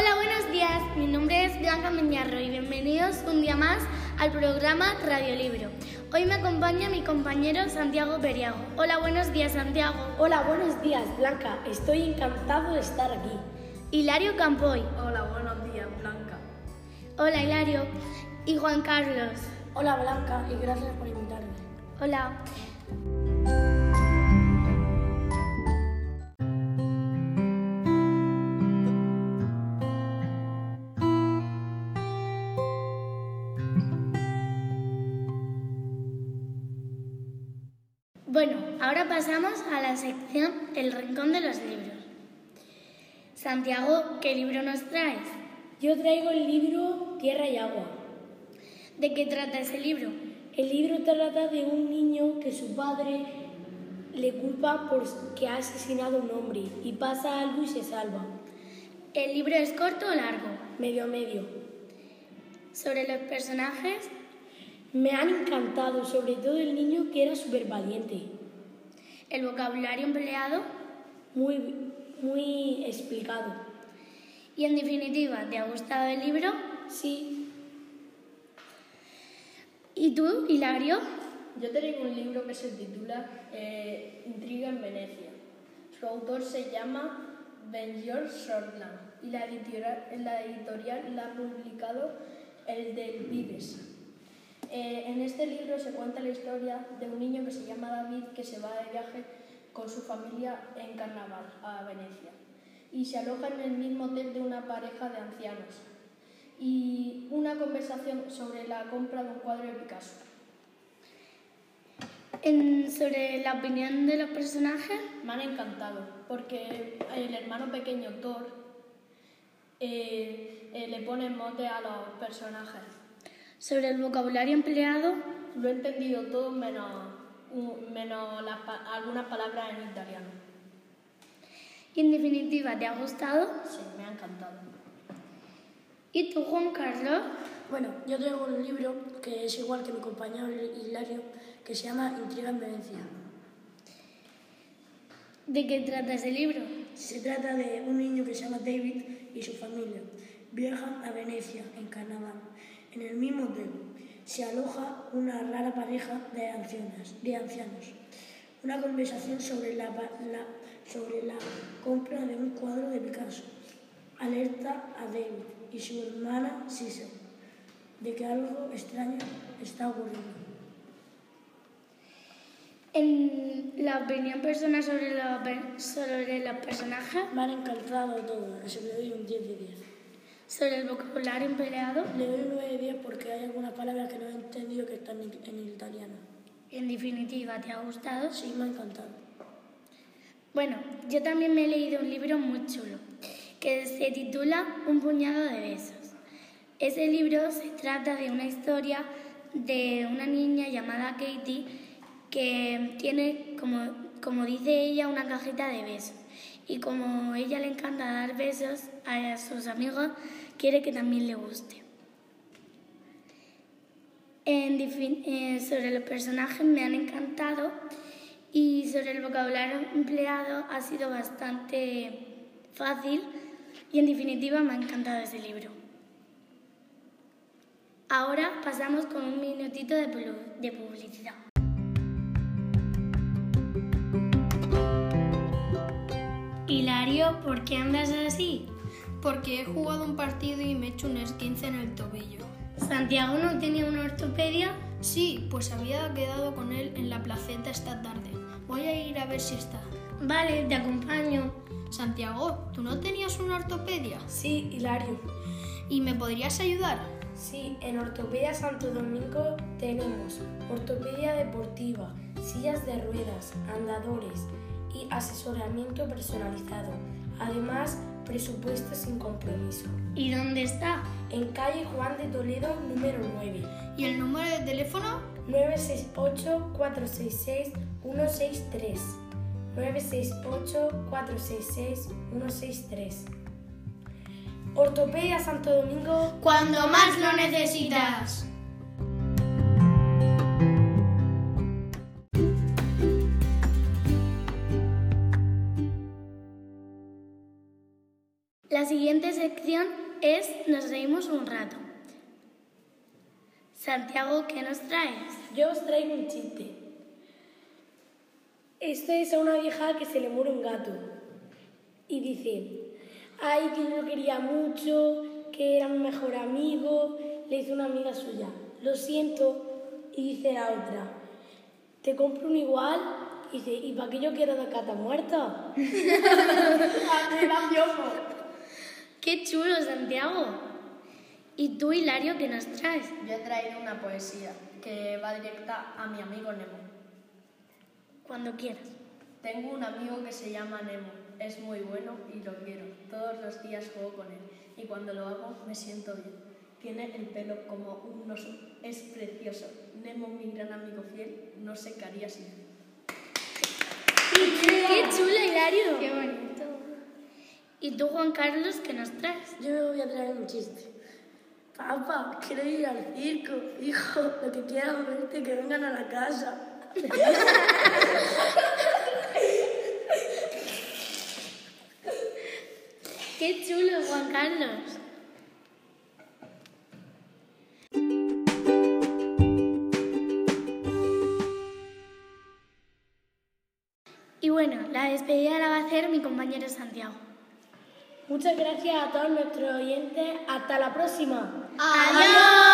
Hola, buenos días. Mi nombre es Blanca Meñarro y bienvenidos un día más al programa Radiolibro. Hoy me acompaña mi compañero Santiago Periago. Hola, buenos días, Santiago. Hola, buenos días, Blanca. Estoy encantado de estar aquí. Hilario Campoy. Hola, buenos días, Blanca. Hola, Hilario. Y Juan Carlos. Hola, Blanca, y gracias por invitarme. Hola. Bueno, ahora pasamos a la sección El Rincón de los Libros. Santiago, ¿qué libro nos traes? Yo traigo el libro Tierra y Agua. ¿De qué trata ese libro? El libro trata de un niño que su padre le culpa por que ha asesinado a un hombre y pasa algo y se salva. ¿El libro es corto o largo? Medio a medio. ¿Sobre los personajes? Me han encantado, sobre todo el niño que era súper valiente. ¿El vocabulario empleado? Muy, muy explicado. Y en definitiva, ¿te ha gustado el libro? Sí. ¿Y tú, Hilario? Yo traigo un libro que se titula eh, Intriga en Venecia. Su autor se llama Ben-Georg Sortland y la editorial, la editorial la ha publicado el del Vives. Eh, en este libro se cuenta la historia de un niño que se llama David que se va de viaje con su familia en carnaval a Venecia y se aloja en el mismo hotel de una pareja de ancianos y una conversación sobre la compra de un cuadro de Picasso. En, sobre la opinión de los personajes. Me han encantado porque el hermano pequeño Thor eh, eh, le pone mote a los personajes. Sobre el vocabulario empleado. Lo he entendido todo menos, menos las, algunas palabras en italiano. Y en definitiva, ¿te ha gustado? Sí, me ha encantado. ¿Y tú, Juan Carlos? Bueno, yo traigo un libro que es igual que mi compañero Hilario, que se llama Intriga en Venecia. ¿De qué trata ese libro? Se trata de un niño que se llama David y su familia. Viajan a Venecia en carnaval. En el mismo hotel se aloja una rara pareja de ancianos. De ancianos. Una conversación sobre la, la, sobre la compra de un cuadro de Picasso. Alerta a David y su hermana Sisa de que algo extraño está ocurriendo. En la opinión personal sobre, la, sobre los personajes. Me han encantado todo, se le doy un 10 de 10. Sobre el vocabulario empleado. Le doy un 9 de 10 porque hay algunas palabras que no he entendido que están en, en italiano. En definitiva, ¿te ha gustado? Sí, me ha encantado. Bueno, yo también me he leído un libro muy chulo que se titula Un puñado de besos. Ese libro se trata de una historia de una niña llamada Katie que tiene, como, como dice ella, una cajita de besos. Y como ella le encanta dar besos a sus amigos, quiere que también le guste. Eh, sobre los personajes me han encantado y sobre el vocabulario empleado ha sido bastante fácil y en definitiva me ha encantado ese libro. Ahora pasamos con un minutito de publicidad. Hilario, ¿por qué andas así? Porque he jugado un partido y me he hecho un esguince en el tobillo. ¿Santiago no tenía una ortopedia? Sí, pues había quedado con él en la placeta esta tarde. Voy a ir a ver si está. Vale, te acompaño. Santiago, ¿tú no tenías una ortopedia? Sí, Hilario. ¿Y me podrías ayudar? Sí, en Ortopedia Santo Domingo tenemos ortopedia deportiva, sillas de ruedas, andadores y asesoramiento personalizado. Además, presupuesto sin compromiso. ¿Y dónde está? En calle Juan de Toledo, número 9. ¿Y el número de teléfono? 968-466-163. 968-466-163. Ortopedia Santo Domingo. Cuando más lo necesitas. La La siguiente sección es Nos reímos un rato. Santiago, ¿qué nos traes? Yo os traigo un chiste. Este es a una vieja que se le muere un gato. Y dice, ay, que yo lo quería mucho, que era mi mejor amigo, le hizo una amiga suya. Lo siento. Y dice la otra, te compro un igual. Y dice, ¿y para qué yo quiero de cata muerta? ¡Qué chulo, Santiago! ¿Y tú, Hilario, qué nos traes? Yo he traído una poesía que va directa a mi amigo Nemo. Cuando quieras. Tengo un amigo que se llama Nemo. Es muy bueno y lo quiero. Todos los días juego con él y cuando lo hago me siento bien. Tiene el pelo como un oso. Es precioso. Nemo, mi gran amigo fiel, no se caería sin él. ¡Qué chulo, Hilario! Qué bonito. ¿Y tú, Juan Carlos, qué nos traes? Yo me voy a traer un chiste. Papá, quiero ir al circo. Hijo, lo que quieran verte, que vengan a la casa. ¡Qué chulo, Juan Carlos! Y bueno, la despedida la va a hacer mi compañero Santiago. Muchas gracias a todos nuestros oyentes. Hasta la próxima. ¡Adiós!